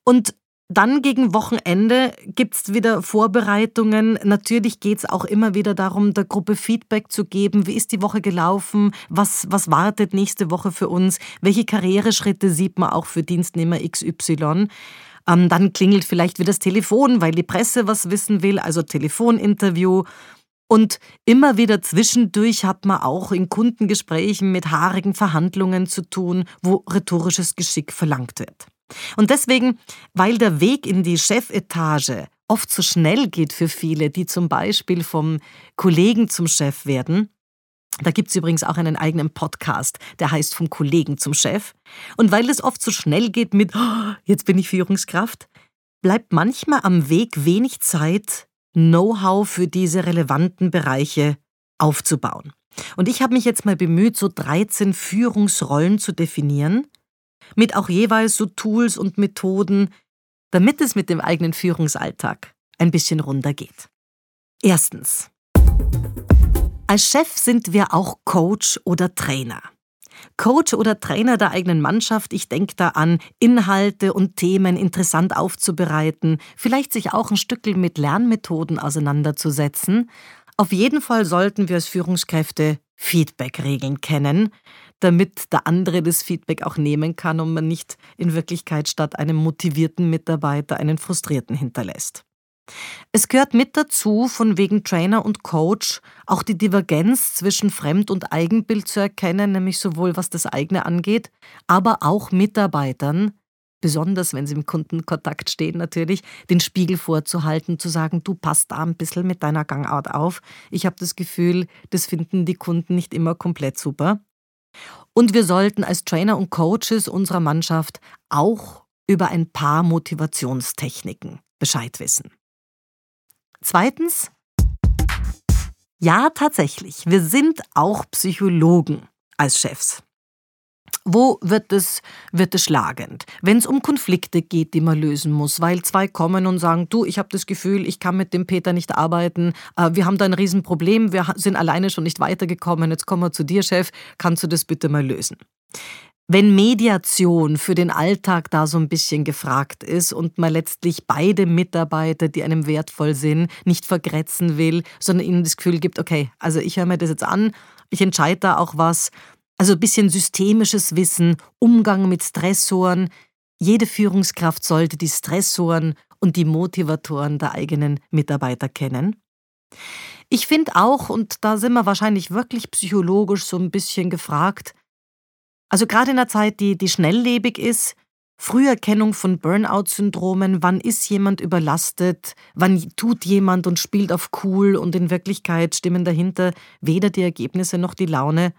Und dann gegen Wochenende gibt es wieder Vorbereitungen. Natürlich geht es auch immer wieder darum, der Gruppe Feedback zu geben. Wie ist die Woche gelaufen? Was, was wartet nächste Woche für uns? Welche Karriereschritte sieht man auch für Dienstnehmer XY? Ähm, dann klingelt vielleicht wieder das Telefon, weil die Presse was wissen will, also Telefoninterview. Und immer wieder zwischendurch hat man auch in Kundengesprächen mit haarigen Verhandlungen zu tun, wo rhetorisches Geschick verlangt wird. Und deswegen, weil der Weg in die Chefetage oft so schnell geht für viele, die zum Beispiel vom Kollegen zum Chef werden, da gibt es übrigens auch einen eigenen Podcast, der heißt Vom Kollegen zum Chef. Und weil es oft so schnell geht mit, oh, jetzt bin ich Führungskraft, bleibt manchmal am Weg wenig Zeit, Know-how für diese relevanten Bereiche aufzubauen. Und ich habe mich jetzt mal bemüht, so 13 Führungsrollen zu definieren, mit auch jeweils so Tools und Methoden, damit es mit dem eigenen Führungsalltag ein bisschen runder geht. Erstens. Als Chef sind wir auch Coach oder Trainer. Coach oder Trainer der eigenen Mannschaft, ich denke da an, Inhalte und Themen interessant aufzubereiten, vielleicht sich auch ein Stückel mit Lernmethoden auseinanderzusetzen. Auf jeden Fall sollten wir als Führungskräfte Feedback-Regeln kennen, damit der andere das Feedback auch nehmen kann und man nicht in Wirklichkeit statt einem motivierten Mitarbeiter einen frustrierten hinterlässt. Es gehört mit dazu, von wegen Trainer und Coach auch die Divergenz zwischen Fremd- und Eigenbild zu erkennen, nämlich sowohl was das eigene angeht, aber auch Mitarbeitern, besonders wenn sie im Kundenkontakt stehen natürlich, den Spiegel vorzuhalten, zu sagen, du passt da ein bisschen mit deiner Gangart auf. Ich habe das Gefühl, das finden die Kunden nicht immer komplett super. Und wir sollten als Trainer und Coaches unserer Mannschaft auch über ein paar Motivationstechniken Bescheid wissen. Zweitens, ja, tatsächlich, wir sind auch Psychologen als Chefs. Wo wird es, wird es schlagend? Wenn es um Konflikte geht, die man lösen muss, weil zwei kommen und sagen, du, ich habe das Gefühl, ich kann mit dem Peter nicht arbeiten, äh, wir haben da ein Riesenproblem, wir sind alleine schon nicht weitergekommen, jetzt kommen wir zu dir, Chef, kannst du das bitte mal lösen? Wenn Mediation für den Alltag da so ein bisschen gefragt ist und man letztlich beide Mitarbeiter, die einem wertvoll sind, nicht vergrätzen will, sondern ihnen das Gefühl gibt, okay, also ich höre mir das jetzt an, ich entscheide da auch was, also ein bisschen systemisches Wissen, Umgang mit Stressoren. Jede Führungskraft sollte die Stressoren und die Motivatoren der eigenen Mitarbeiter kennen. Ich finde auch, und da sind wir wahrscheinlich wirklich psychologisch so ein bisschen gefragt, also gerade in einer Zeit, die, die schnelllebig ist, Früherkennung von Burnout-Syndromen, wann ist jemand überlastet, wann tut jemand und spielt auf cool und in Wirklichkeit stimmen dahinter weder die Ergebnisse noch die Laune.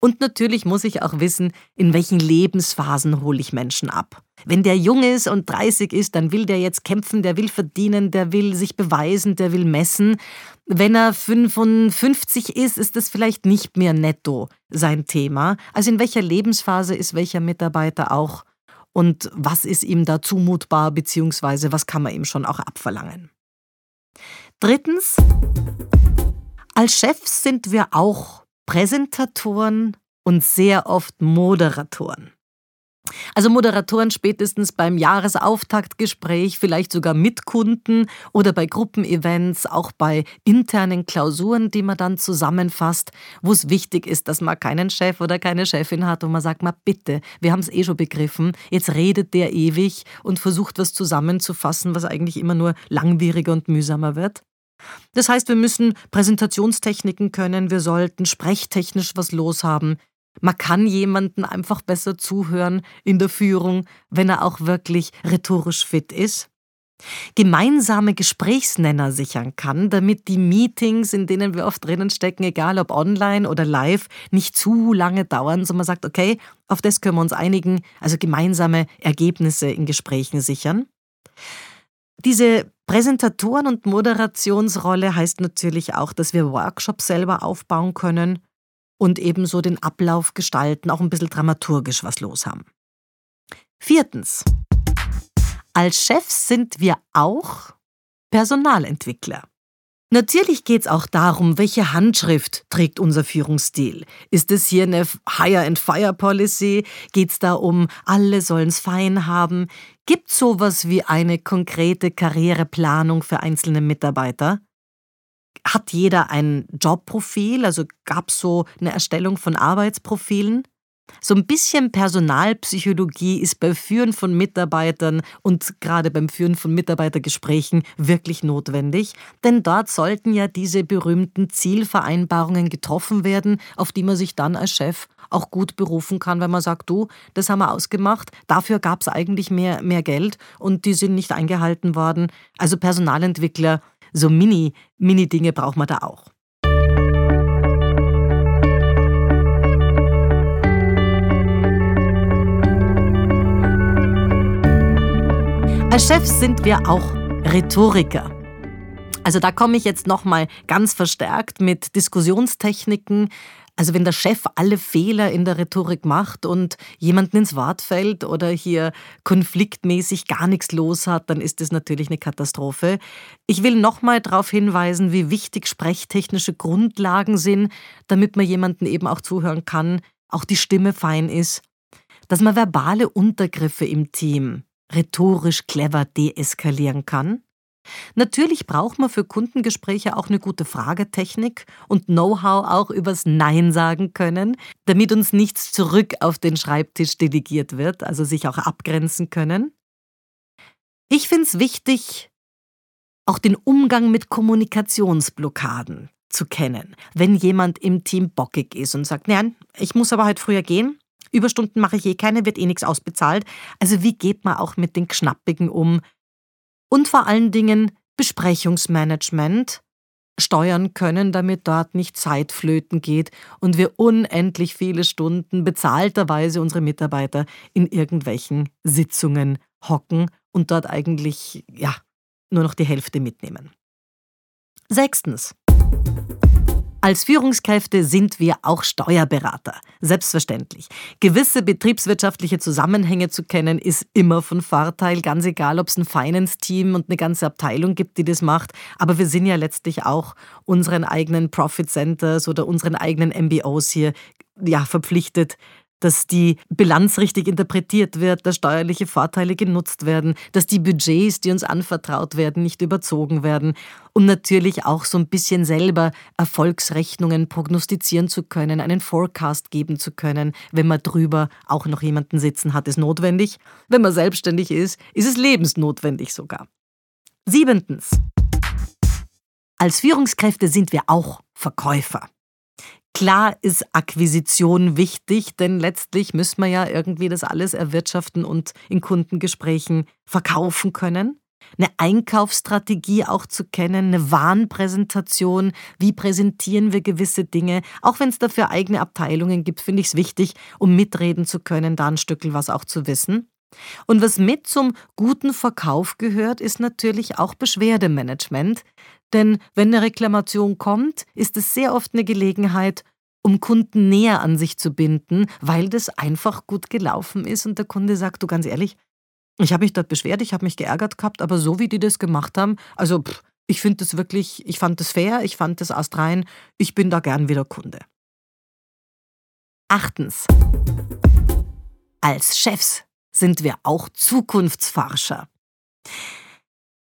Und natürlich muss ich auch wissen, in welchen Lebensphasen hole ich Menschen ab. Wenn der jung ist und 30 ist, dann will der jetzt kämpfen, der will verdienen, der will sich beweisen, der will messen. Wenn er 55 ist, ist das vielleicht nicht mehr netto sein Thema. Also in welcher Lebensphase ist welcher Mitarbeiter auch und was ist ihm da zumutbar, beziehungsweise was kann man ihm schon auch abverlangen. Drittens, als Chefs sind wir auch Präsentatoren und sehr oft Moderatoren. Also Moderatoren spätestens beim Jahresauftaktgespräch, vielleicht sogar mit Kunden oder bei Gruppenevents, auch bei internen Klausuren, die man dann zusammenfasst, wo es wichtig ist, dass man keinen Chef oder keine Chefin hat und man sagt, mal bitte, wir haben es eh schon begriffen, jetzt redet der ewig und versucht was zusammenzufassen, was eigentlich immer nur langwieriger und mühsamer wird. Das heißt, wir müssen Präsentationstechniken können, wir sollten sprechtechnisch was loshaben, man kann jemanden einfach besser zuhören in der Führung, wenn er auch wirklich rhetorisch fit ist. Gemeinsame Gesprächsnenner sichern kann, damit die Meetings, in denen wir oft drinnen stecken, egal ob online oder live, nicht zu lange dauern, sondern man sagt, okay, auf das können wir uns einigen, also gemeinsame Ergebnisse in Gesprächen sichern. Diese Präsentatoren- und Moderationsrolle heißt natürlich auch, dass wir Workshops selber aufbauen können und ebenso den Ablauf gestalten, auch ein bisschen dramaturgisch was los haben. Viertens. Als Chefs sind wir auch Personalentwickler. Natürlich geht es auch darum, welche Handschrift trägt unser Führungsstil. Ist es hier eine Hire-and-Fire-Policy? Geht es da um, alle sollen es fein haben? Gibt es sowas wie eine konkrete Karriereplanung für einzelne Mitarbeiter? Hat jeder ein Jobprofil? Also gab es so eine Erstellung von Arbeitsprofilen? So ein bisschen Personalpsychologie ist bei Führen von Mitarbeitern und gerade beim Führen von Mitarbeitergesprächen wirklich notwendig, denn dort sollten ja diese berühmten Zielvereinbarungen getroffen werden, auf die man sich dann als Chef auch gut berufen kann, wenn man sagt, du, das haben wir ausgemacht, dafür gab es eigentlich mehr, mehr Geld und die sind nicht eingehalten worden. Also Personalentwickler so Mini, Mini-Dinge braucht man da auch. Als Chefs sind wir auch Rhetoriker. Also da komme ich jetzt nochmal ganz verstärkt mit Diskussionstechniken Also wenn der Chef alle Fehler in der Rhetorik macht und jemanden ins Wort fällt oder hier konfliktmäßig gar nichts los hat, dann ist das natürlich eine Katastrophe. Ich will nochmal darauf hinweisen, wie wichtig sprechtechnische Grundlagen sind, damit man jemanden eben auch zuhören kann, auch die Stimme fein ist, dass man verbale Untergriffe im Team rhetorisch clever deeskalieren kann Natürlich braucht man für Kundengespräche auch eine gute Fragetechnik und Know-how auch übers Nein sagen können, damit uns nichts zurück auf den Schreibtisch delegiert wird, also sich auch abgrenzen können. Ich finde es wichtig, auch den Umgang mit Kommunikationsblockaden zu kennen. Wenn jemand im Team bockig ist und sagt, nein, ich muss aber heute früher gehen, Überstunden mache ich eh keine, wird eh nichts ausbezahlt. Also wie geht man auch mit den Knappigen um, und vor allen Dingen Besprechungsmanagement steuern können, damit dort nicht Zeit flöten geht und wir unendlich viele Stunden bezahlterweise unsere Mitarbeiter in irgendwelchen Sitzungen hocken und dort eigentlich ja nur noch die Hälfte mitnehmen. Sechstens. Als Führungskräfte sind wir auch Steuerberater. Selbstverständlich. Gewisse betriebswirtschaftliche Zusammenhänge zu kennen, ist immer von Vorteil, ganz egal, ob es ein Finance-Team und eine ganze Abteilung gibt, die das macht. Aber wir sind ja letztlich auch unseren eigenen Profit Centers oder unseren eigenen MBOs hier ja, verpflichtet, dass die Bilanz richtig interpretiert wird, dass steuerliche Vorteile genutzt werden, dass die Budgets, die uns anvertraut werden, nicht überzogen werden und natürlich auch so ein bisschen selber Erfolgsrechnungen prognostizieren zu können, einen Forecast geben zu können, wenn man drüber auch noch jemanden sitzen hat, ist notwendig. Wenn man selbstständig ist, ist es lebensnotwendig sogar. Siebentens. Als Führungskräfte sind wir auch Verkäufer. Klar ist Akquisition wichtig, denn letztlich müssen wir ja irgendwie das alles erwirtschaften und in Kundengesprächen verkaufen können. Eine Einkaufsstrategie auch zu kennen, eine Warnpräsentation, wie präsentieren wir gewisse Dinge. Auch wenn es dafür eigene Abteilungen gibt, finde ich es wichtig, um mitreden zu können, da ein Stückel was auch zu wissen. Und was mit zum guten Verkauf gehört, ist natürlich auch Beschwerdemanagement. Denn wenn eine Reklamation kommt, ist es sehr oft eine Gelegenheit, um Kunden näher an sich zu binden, weil das einfach gut gelaufen ist und der Kunde sagt, du ganz ehrlich, ich habe mich dort beschwert, ich habe mich geärgert gehabt, aber so wie die das gemacht haben, also pff, ich finde das wirklich, ich fand das fair, ich fand das astrein, ich bin da gern wieder Kunde. Achtens. Als Chefs sind wir auch Zukunftsforscher.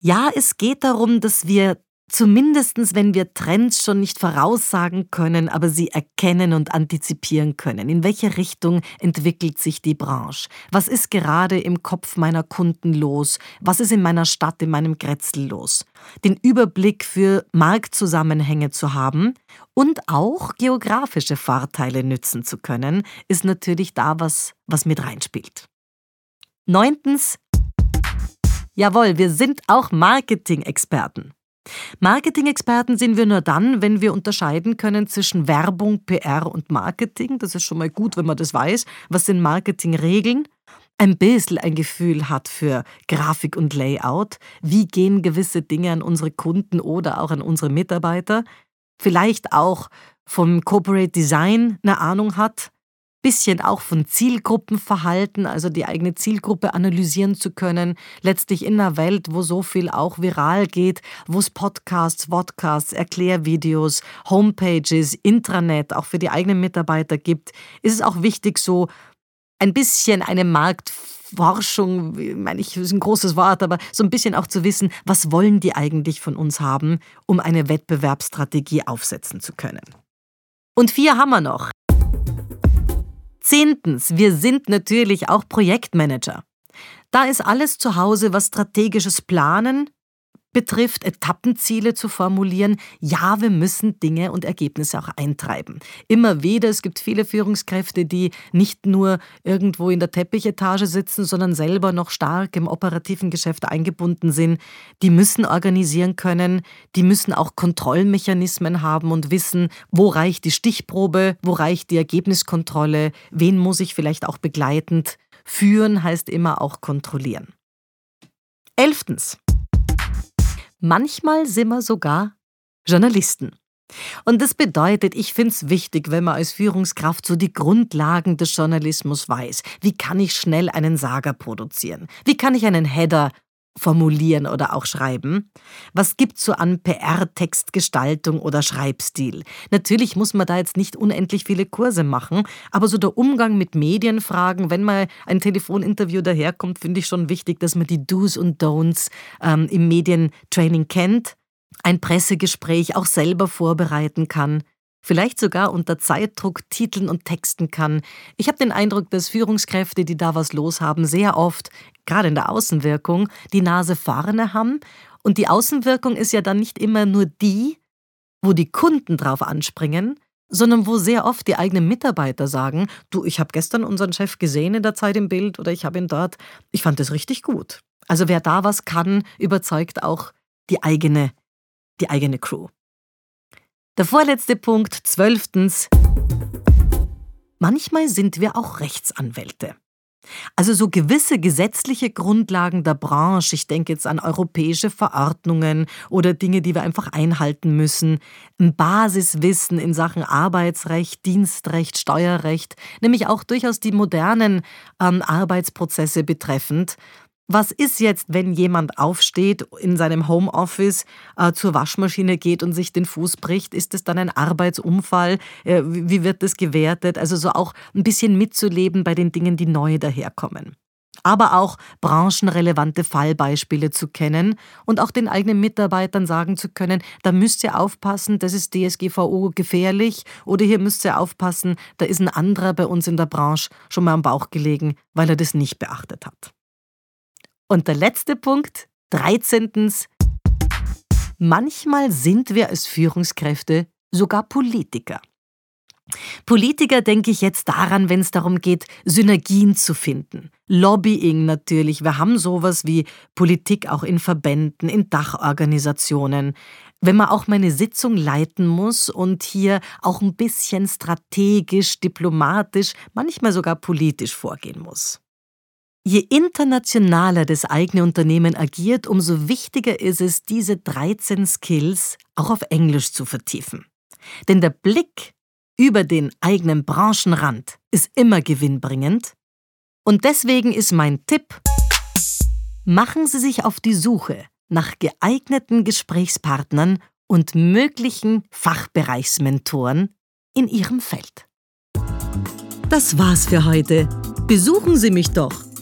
Ja, es geht darum, dass wir Zumindest wenn wir Trends schon nicht voraussagen können, aber sie erkennen und antizipieren können. In welche Richtung entwickelt sich die Branche? Was ist gerade im Kopf meiner Kunden los? Was ist in meiner Stadt, in meinem Grätzl los? Den Überblick für Marktzusammenhänge zu haben und auch geografische Vorteile nützen zu können, ist natürlich da was, was mit reinspielt. Neuntens. Jawohl, wir sind auch Marketing-Experten. Marketing-Experten sind wir nur dann, wenn wir unterscheiden können zwischen Werbung, PR und Marketing. Das ist schon mal gut, wenn man das weiß. Was sind Marketingregeln? Ein bisschen ein Gefühl hat für Grafik und Layout. Wie gehen gewisse Dinge an unsere Kunden oder auch an unsere Mitarbeiter? Vielleicht auch vom Corporate Design eine Ahnung hat bisschen auch von Zielgruppenverhalten, also die eigene Zielgruppe analysieren zu können. Letztlich in einer Welt, wo so viel auch viral geht, wo es Podcasts, Vodcasts, Erklärvideos, Homepages, Intranet auch für die eigenen Mitarbeiter gibt, ist es auch wichtig, so ein bisschen eine Marktforschung, ich meine ich, ist ein großes Wort, aber so ein bisschen auch zu wissen, was wollen die eigentlich von uns haben, um eine Wettbewerbsstrategie aufsetzen zu können. Und vier haben wir noch. Zehntens, wir sind natürlich auch Projektmanager. Da ist alles zu Hause, was strategisches Planen, betrifft, Etappenziele zu formulieren. Ja, wir müssen Dinge und Ergebnisse auch eintreiben. Immer wieder, es gibt viele Führungskräfte, die nicht nur irgendwo in der Teppichetage sitzen, sondern selber noch stark im operativen Geschäft eingebunden sind. Die müssen organisieren können, die müssen auch Kontrollmechanismen haben und wissen, wo reicht die Stichprobe, wo reicht die Ergebniskontrolle, wen muss ich vielleicht auch begleitend führen, heißt immer auch kontrollieren. Elftens. Manchmal sind wir sogar Journalisten. Und das bedeutet, ich finde es wichtig, wenn man als Führungskraft so die Grundlagen des Journalismus weiß. Wie kann ich schnell einen Sager produzieren? Wie kann ich einen Header formulieren oder auch schreiben? Was gibt's so an PR-Textgestaltung oder Schreibstil? Natürlich muss man da jetzt nicht unendlich viele Kurse machen, aber so der Umgang mit Medienfragen, wenn mal ein Telefoninterview daherkommt, finde ich schon wichtig, dass man die Do's und Don'ts ähm, im Medientraining kennt, ein Pressegespräch auch selber vorbereiten kann vielleicht sogar unter Zeitdruck titeln und texten kann. Ich habe den Eindruck, dass Führungskräfte, die da was los haben, sehr oft, gerade in der Außenwirkung, die Nase vorne haben. Und die Außenwirkung ist ja dann nicht immer nur die, wo die Kunden drauf anspringen, sondern wo sehr oft die eigenen Mitarbeiter sagen, du, ich habe gestern unseren Chef gesehen in der Zeit im Bild oder ich habe ihn dort, ich fand das richtig gut. Also wer da was kann, überzeugt auch die eigene, die eigene Crew. Der vorletzte Punkt, zwölftens. Manchmal sind wir auch Rechtsanwälte. Also so gewisse gesetzliche Grundlagen der Branche, ich denke jetzt an europäische Verordnungen oder Dinge, die wir einfach einhalten müssen, ein Basiswissen in Sachen Arbeitsrecht, Dienstrecht, Steuerrecht, nämlich auch durchaus die modernen ähm, Arbeitsprozesse betreffend, was ist jetzt, wenn jemand aufsteht, in seinem Homeoffice äh, zur Waschmaschine geht und sich den Fuß bricht? Ist es dann ein Arbeitsunfall? Äh, wie wird das gewertet? Also so auch ein bisschen mitzuleben bei den Dingen, die neu daherkommen. Aber auch branchenrelevante Fallbeispiele zu kennen und auch den eigenen Mitarbeitern sagen zu können, da müsst ihr aufpassen, das ist DSGVO gefährlich oder hier müsst ihr aufpassen, da ist ein anderer bei uns in der Branche schon mal am Bauch gelegen, weil er das nicht beachtet hat. Und der letzte Punkt, 13. Manchmal sind wir als Führungskräfte sogar Politiker. Politiker denke ich jetzt daran, wenn es darum geht, Synergien zu finden. Lobbying natürlich. Wir haben sowas wie Politik auch in Verbänden, in Dachorganisationen. Wenn man auch meine Sitzung leiten muss und hier auch ein bisschen strategisch, diplomatisch, manchmal sogar politisch vorgehen muss. Je internationaler das eigene Unternehmen agiert, umso wichtiger ist es, diese 13 Skills auch auf Englisch zu vertiefen. Denn der Blick über den eigenen Branchenrand ist immer gewinnbringend. Und deswegen ist mein Tipp, machen Sie sich auf die Suche nach geeigneten Gesprächspartnern und möglichen Fachbereichsmentoren in Ihrem Feld. Das war's für heute. Besuchen Sie mich doch